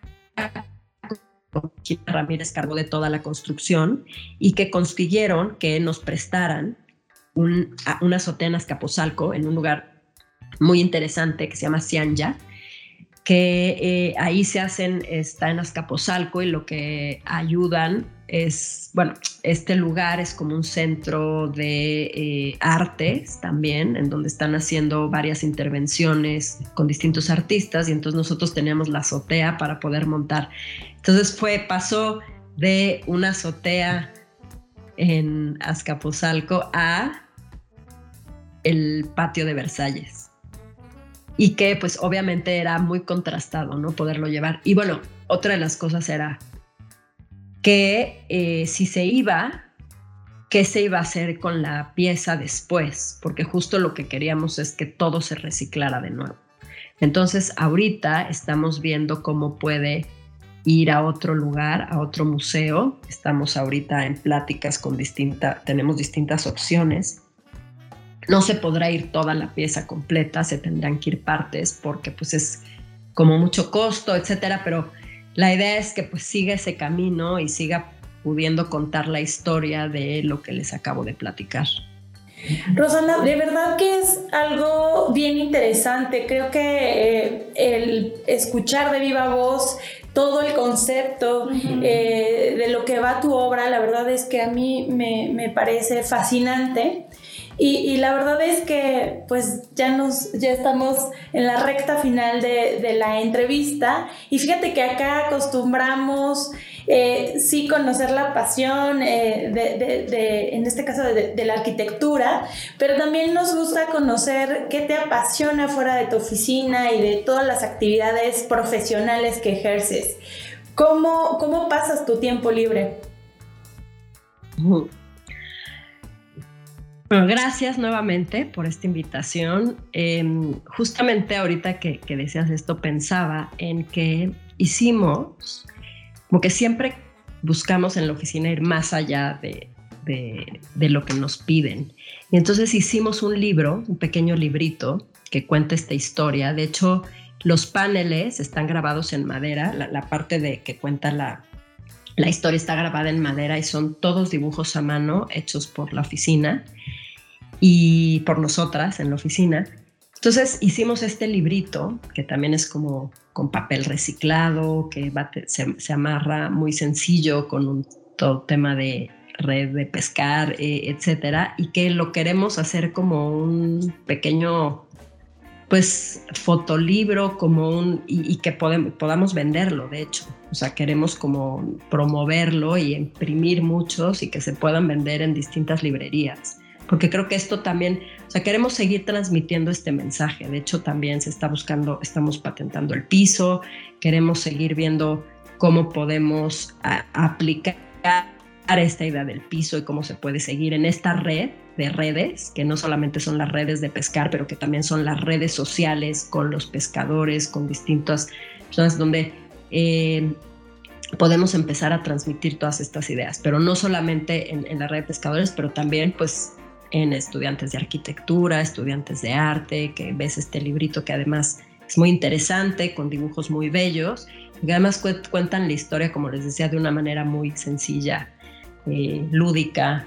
Ramírez cargó de toda la construcción y que consiguieron que nos prestaran un, una azotea en Azcapotzalco, en un lugar muy interesante que se llama Cianya, que eh, ahí se hacen, está en Azcapotzalco y lo que ayudan es, bueno, este lugar es como un centro de eh, artes también, en donde están haciendo varias intervenciones con distintos artistas y entonces nosotros tenemos la azotea para poder montar. Entonces fue, pasó de una azotea en Azcapotzalco a el patio de Versalles. Y que pues obviamente era muy contrastado, ¿no? Poderlo llevar. Y bueno, otra de las cosas era que eh, si se iba, ¿qué se iba a hacer con la pieza después? Porque justo lo que queríamos es que todo se reciclara de nuevo. Entonces ahorita estamos viendo cómo puede ir a otro lugar, a otro museo. Estamos ahorita en pláticas con distintas, tenemos distintas opciones. No se podrá ir toda la pieza completa, se tendrán que ir partes porque pues es como mucho costo, etcétera, pero la idea es que pues siga ese camino y siga pudiendo contar la historia de lo que les acabo de platicar. Rosana, de verdad que es algo bien interesante. Creo que eh, el escuchar de viva voz todo el concepto eh, de lo que va tu obra, la verdad es que a mí me, parece fascinante. Y, la verdad es que pues ya nos ya estamos en la recta final de, la entrevista y fíjate que acá acostumbramos eh, sí conocer la pasión eh, de, en este caso de, la arquitectura, pero también nos gusta conocer qué te apasiona fuera de tu oficina y de todas las actividades profesionales que ejerces. ¿Cómo, cómo pasas tu tiempo libre? Bueno, gracias nuevamente por esta invitación. Em, justamente ahorita que, decías esto, pensaba en que hicimos como que siempre buscamos en la oficina ir más allá de, lo que nos piden. Y entonces hicimos un libro, un pequeño librito que cuenta esta historia. De hecho, los paneles están grabados en madera, la, parte de que cuenta la, la historia está grabada en madera y son todos dibujos a mano hechos por la oficina y por nosotras en la oficina. Entonces hicimos este librito, que también es como con papel reciclado, que se, amarra muy sencillo con un todo tema de red de pescar, eh, etcétera, y que lo queremos hacer como un pequeño, pues, fotolibro, como un, y, que podamos venderlo, de hecho. O sea, queremos como promoverlo y imprimir muchos y que se puedan vender en distintas librerías porque creo que esto también, o sea, queremos seguir transmitiendo este mensaje. De hecho, también se está buscando, estamos patentando el piso, queremos seguir viendo cómo podemos aplicar esta idea del piso y cómo se puede seguir en esta red de redes, que no solamente son las redes de pescar, pero que también son las redes sociales con los pescadores, con distintas personas donde eh, podemos empezar a transmitir todas estas ideas, pero no solamente en, en, la red de pescadores, pero también pues en estudiantes de arquitectura, estudiantes de arte, que ves este librito que además es muy interesante, con dibujos muy bellos, y además cuentan la historia, como les decía, de una manera muy sencilla, eh, lúdica,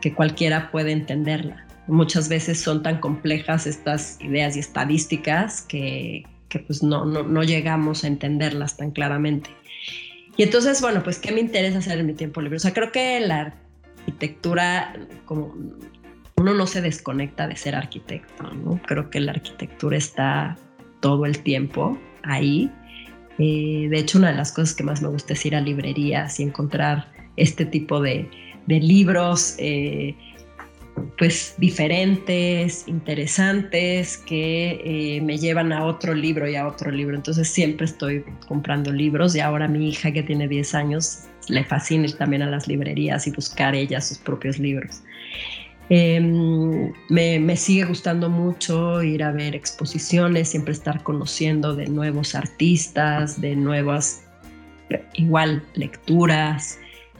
que cualquiera puede entenderla. Muchas veces son tan complejas estas ideas y estadísticas que, que pues no, no, no llegamos a entenderlas tan claramente. Y entonces, bueno, pues, ¿qué me interesa hacer en mi tiempo libre? O sea, creo que la arquitectura, como uno no se desconecta de ser arquitecto, ¿no? Creo que la arquitectura está todo el tiempo ahí. Eh, de hecho, una de las cosas que más me gusta es ir a librerías y encontrar este tipo de, libros, eh, pues diferentes, interesantes, que eh, me llevan a otro libro y a otro libro. Entonces siempre estoy comprando libros y ahora mi hija que tiene 10 años le fascina ir también a las librerías y buscar ella sus propios libros. Em, me, me, sigue gustando mucho ir a ver exposiciones, siempre estar conociendo de nuevos artistas, de nuevas, igual, lecturas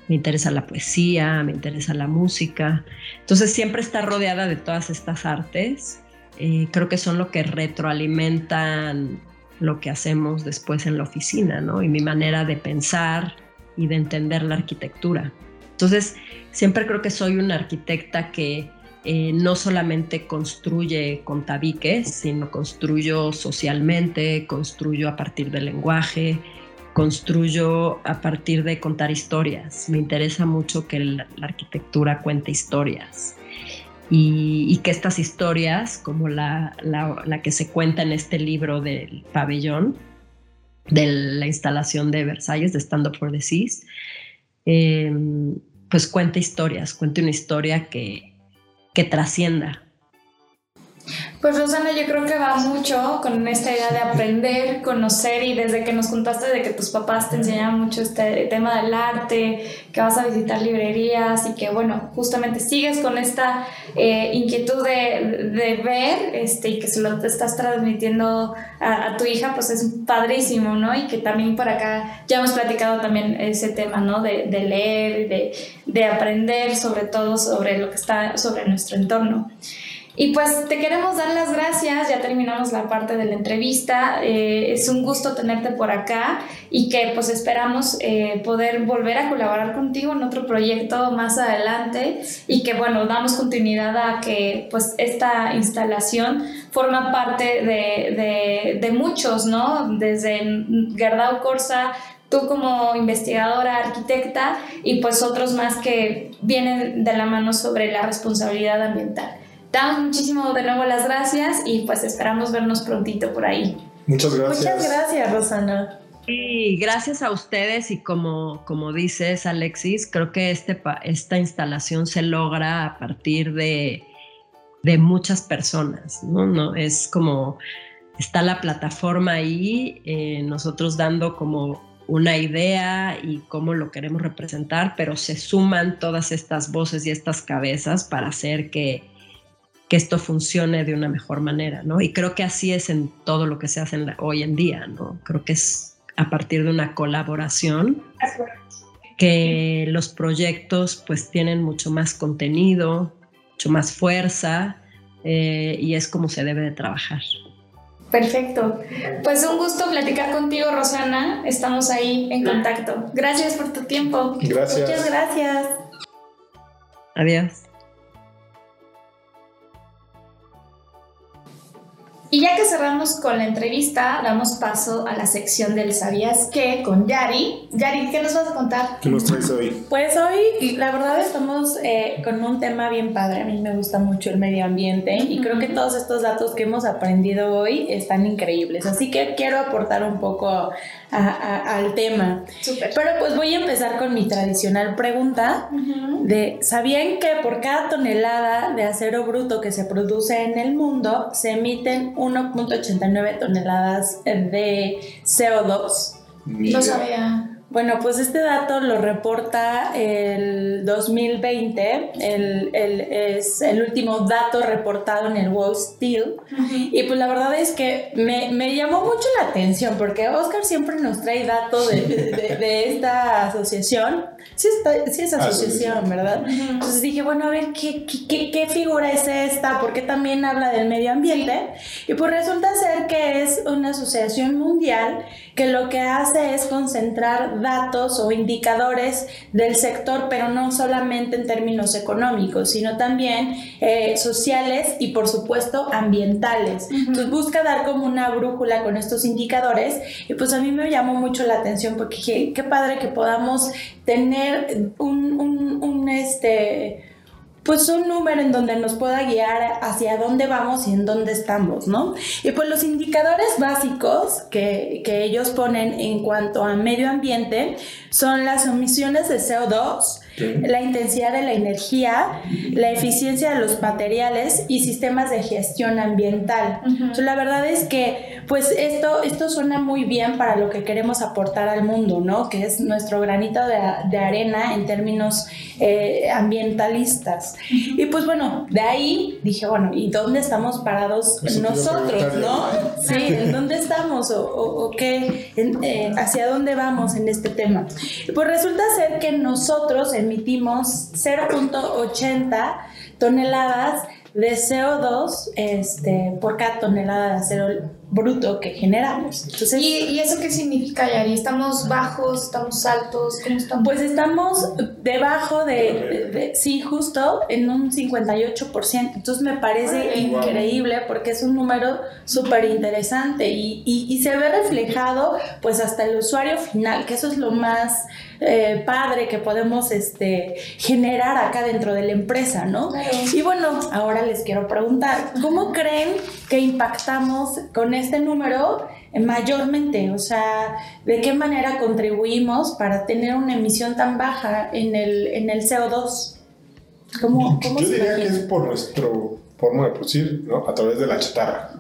me interesa la poesía, me interesa la música. Entonces siempre estar rodeada de todas estas artes, eh, creo que son lo que retroalimentan lo que hacemos después en la oficina, ¿no? Y mi manera de pensar y de entender la arquitectura. Entonces, siempre creo que soy una arquitecta que eh, no solamente construye con tabiques, sino construyo socialmente, construyo a partir del lenguaje, construyo a partir de contar historias. Me interesa mucho que la, arquitectura cuente historias y, que estas historias, como la, que se cuenta en este libro del pabellón, de la instalación de Versalles, de Stand Up for the Seas, eh, pues cuente historias, cuente una historia que, que trascienda, pues Rosana, yo creo que va mucho con esta idea de aprender, conocer y desde que nos contaste de que tus papás te enseñaban mucho este tema del arte, que vas a visitar librerías y que bueno, justamente sigues con esta eh, inquietud de, de, ver este, y que se lo estás transmitiendo a, tu hija, pues es padrísimo, ¿no? Y que también por acá ya hemos platicado también ese tema, ¿no? De, de leer, de, de aprender sobre todo sobre lo que está sobre nuestro entorno. Y pues te queremos dar las gracias, ya terminamos la parte de la entrevista, eh, es un gusto tenerte por acá y que pues esperamos eh, poder volver a colaborar contigo en otro proyecto más adelante. Y que bueno, damos continuidad a que pues esta instalación forma parte de, de, muchos, ¿no? Desde Gerdau Corsa, tú como investigadora, arquitecta y pues otros más que vienen de la mano sobre la responsabilidad ambiental damos muchísimo de nuevo las gracias y pues esperamos vernos prontito por ahí. Muchas gracias. Muchas gracias, Rosana. Y gracias a ustedes y como, como dices, Alexis, creo que este, esta instalación se logra a partir de, de muchas personas, ¿no? ¿no? Es como, está la plataforma ahí, eh, nosotros dando como una idea y cómo lo queremos representar, pero se suman todas estas voces y estas cabezas para hacer que, que esto funcione de una mejor manera, ¿no? Y creo que así es en todo lo que se hace hoy en día, ¿no? Creo que es a partir de una colaboración que los proyectos pues tienen mucho más contenido, mucho más fuerza eh, y es como se debe de trabajar. Perfecto. Pues un gusto platicar contigo, Rosana. Estamos ahí en contacto. Gracias por tu tiempo. Gracias. Muchas gracias. Adiós. Y ya que cerramos con la entrevista, damos paso a la sección del ¿Sabías qué? con Yari. Yari, ¿qué nos vas a contar? ¿Qué nos traes hoy? Pues hoy, la verdad, estamos eh, con un tema bien padre. A mí me gusta mucho el medio ambiente y creo que todos estos datos que hemos aprendido hoy están increíbles. Así que quiero aportar un poco al tema. Pero pues voy a empezar con mi tradicional pregunta de ¿sabían que por cada tonelada de acero bruto que se produce en el mundo se emiten 1.89 toneladas de CO2? No sabía. Bueno, pues este dato lo reporta el 2020, el, el, es el último dato reportado en el Wall Steel. Y pues la verdad es que me, me, llamó mucho la atención porque Oscar siempre nos trae datos de, de, de esta asociación sí, está, sí es asociación, ¿verdad? Entonces dije, bueno, a ver, ¿qué, ¿qué, qué, figura es esta? Porque también habla del medio ambiente. Y pues resulta ser que es una asociación mundial que lo que hace es concentrar datos o indicadores del sector, pero no solamente en términos económicos, sino también eh, sociales y por supuesto ambientales. Entonces busca dar como una brújula con estos indicadores y pues a mí me llamó mucho la atención porque qué, qué padre que podamos tener un, un, un, este, pues un número en donde nos pueda guiar hacia dónde vamos y en dónde estamos, ¿no? Y pues los indicadores básicos que, ellos ponen en cuanto a medio ambiente son las emisiones de CO2, la intensidad de la energía, la eficiencia de los materiales y sistemas de gestión ambiental. la verdad es que pues esto, esto suena muy bien para lo que queremos aportar al mundo, ¿no? Que es nuestro granito de, arena en términos eh, ambientalistas. Y pues bueno, de ahí dije, bueno, ¿y dónde estamos parados nosotros, no? Sí, ¿en dónde estamos o, qué, eh, hacia dónde vamos en este tema? Pues resulta ser que nosotros emitimos 0.80 toneladas de CO2 este, por cada tonelada de acero bruto que generamos. Entonces, ¿Y, eso qué significa, Yari? ¿Estamos bajos? ¿Estamos altos? ¿Cómo estamos? Pues estamos debajo de, sí, justo en un 58%. Entonces me parece increíble porque es un número súper interesante y, y, se ve reflejado pues hasta el usuario final, que eso es lo más eh, padre que podemos este, generar acá dentro de la empresa, ¿no? Y bueno, ahora les quiero preguntar, ¿cómo creen que impactamos con este número mayormente? O sea, ¿de qué manera contribuimos para tener una emisión tan baja en el, en el CO2? ¿Cómo, cómo Yo diría que es por nuestra forma de producir, ¿no? A través de la chatarra.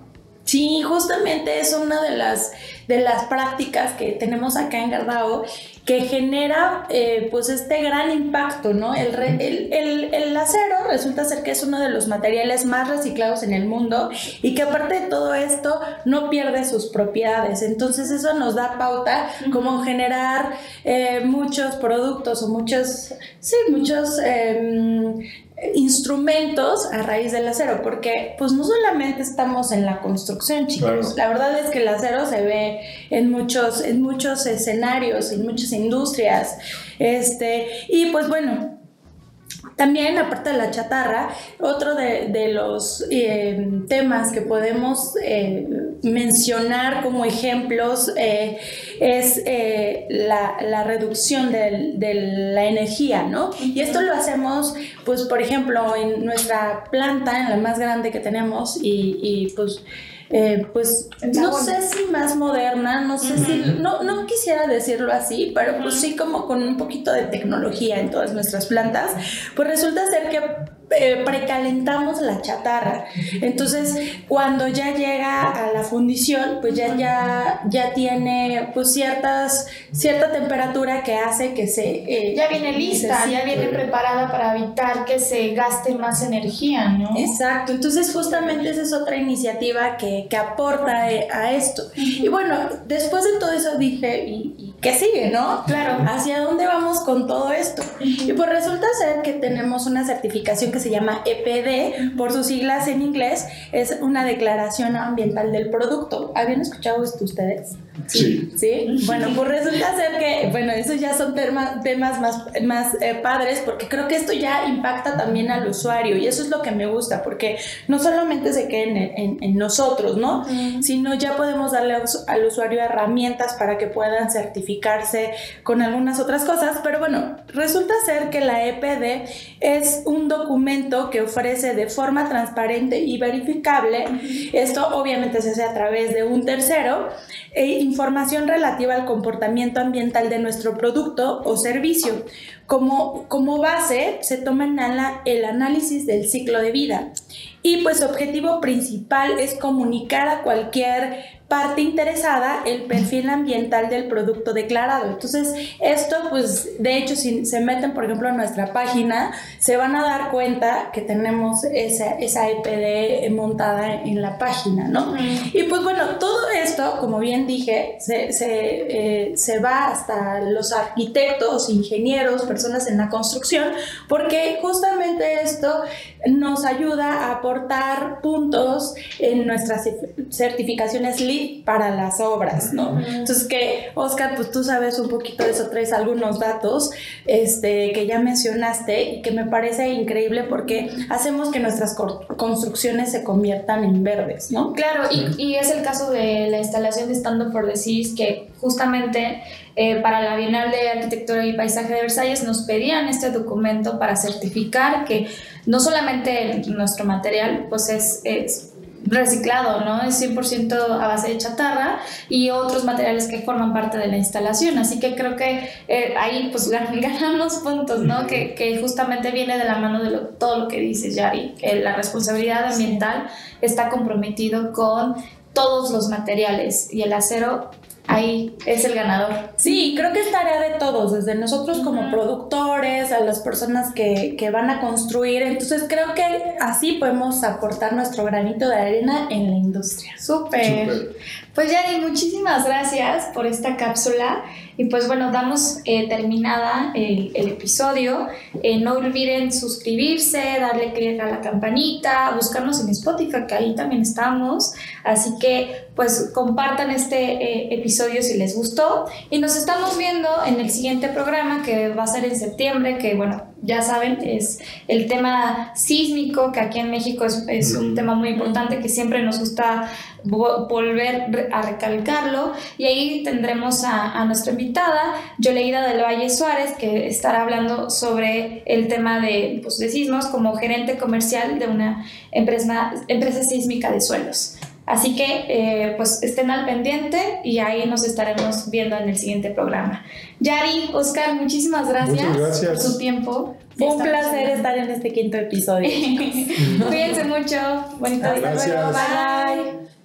Sí, justamente es una de las, de las prácticas que tenemos acá en Gardao que genera eh, pues este gran impacto, ¿no? El, el, el, acero resulta ser que es uno de los materiales más reciclados en el mundo y que aparte de todo esto no pierde sus propiedades. Entonces eso nos da pauta como generar eh, muchos productos o muchos, sí, muchos em, instrumentos a raíz del acero, porque pues no solamente estamos en la construcción, chicos, la verdad es que el acero se ve en muchos, en muchos escenarios, en muchas industrias, este, y pues bueno, también, aparte de la chatarra, otro de, los eh, temas que podemos eh, mencionar como ejemplos eh, es la, reducción de, la energía, ¿no? Y esto lo hacemos, pues, por ejemplo, en nuestra planta, en la más grande que tenemos, y, y pues eh, pues no sé si más moderna, no sé si, no, no quisiera decirlo así, pero pues sí como con un poquito de tecnología en todas nuestras plantas, pues resulta ser que eh, precalentamos la chatarra. Entonces, cuando ya llega a la fundición, pues ya, ya, ya tiene pues ciertas, cierta temperatura que hace que se... Eh, ya viene lista, ya viene preparada para evitar que se gaste más energía, ¿no? Exacto, entonces justamente esa es otra iniciativa que, que aporta eh, a esto. Y bueno, después de todo eso dije, ¿y, qué sigue, no? Claro. ¿Hacia dónde vamos con todo esto? Y pues resulta ser que tenemos una certificación que se llama EPD, por sus siglas en inglés, es una declaración ambiental del producto. ¿Habían escuchado esto ustedes? Sí. ¿Sí? Bueno, pues resulta ser que, bueno, esos ya son temas, temas más, más eh, padres porque creo que esto ya impacta también al usuario y eso es lo que me gusta porque no solamente se queden en, en, nosotros, ¿no? Sino ya podemos darle al usuario herramientas para que puedan certificarse con algunas otras cosas, pero bueno, resulta ser que la EPD es un documento que ofrece de forma transparente y verificable, esto obviamente se hace a través de un tercero, e información relativa al comportamiento ambiental de nuestro producto o servicio. Como, como base se toma el análisis del ciclo de vida y pues su objetivo principal es comunicar a cualquier parte interesada el perfil ambiental del producto declarado. Entonces, esto, pues, de hecho, si se meten, por ejemplo, en nuestra página, se van a dar cuenta que tenemos esa, esa EPD montada en la página, ¿no? Y pues bueno, todo esto, como bien dije, se, se, eh, se va hasta los arquitectos, ingenieros, personas en la construcción, porque justamente esto nos ayuda a aportar puntos en nuestras certificaciones Para las obras, ¿no? Entonces que, Oscar, pues tú sabes un poquito de eso, traes algunos datos este, que ya mencionaste y que me parece increíble porque hacemos que nuestras construcciones se conviertan en verdes, ¿no? Claro, y, y es el caso de la instalación de Stand Up for the Seas que justamente eh, para la Bienal de Arquitectura y Paisaje de Versalles nos pedían este documento para certificar que no solamente nuestro material pues es, reciclado, ¿no? Es 100% a base de chatarra y otros materiales que forman parte de la instalación. Así que creo que eh, ahí pues ganamos puntos, ¿no? Que, que, justamente viene de la mano de todo lo que dices, Yari, que la responsabilidad ambiental está comprometido con todos los materiales y el acero ahí es el ganador. Sí, creo que es tarea de todos, desde nosotros como productores, a las personas que, que, van a construir. Entonces creo que así podemos aportar nuestro granito de arena en la industria. Súper. Pues Yari, muchísimas gracias por esta cápsula. Y pues bueno, damos eh, terminada el, episodio. Eh, no olviden suscribirse, darle clic a la campanita, buscarnos en Spotify, que ahí también estamos. Así que pues compartan este eh, episodio si les gustó. Y nos estamos viendo en el siguiente programa que va a ser en septiembre, que bueno, ya saben, es el tema sísmico, que aquí en México es, es un tema muy importante que siempre nos gusta volver a recalcarlo. Y ahí tendremos a, a nuestra invitada, Yoleida del Valle Suárez, que estará hablando sobre el tema de, pues, de sismos como gerente comercial de una empresa, empresa sísmica de suelos. Así que eh, pues estén al pendiente y ahí nos estaremos viendo en el siguiente programa. Yari, Oscar, muchísimas gracias, gracias. por su tiempo. Fue un placer estar en este quinto episodio. Cuídense mucho. Bonito día. Bye.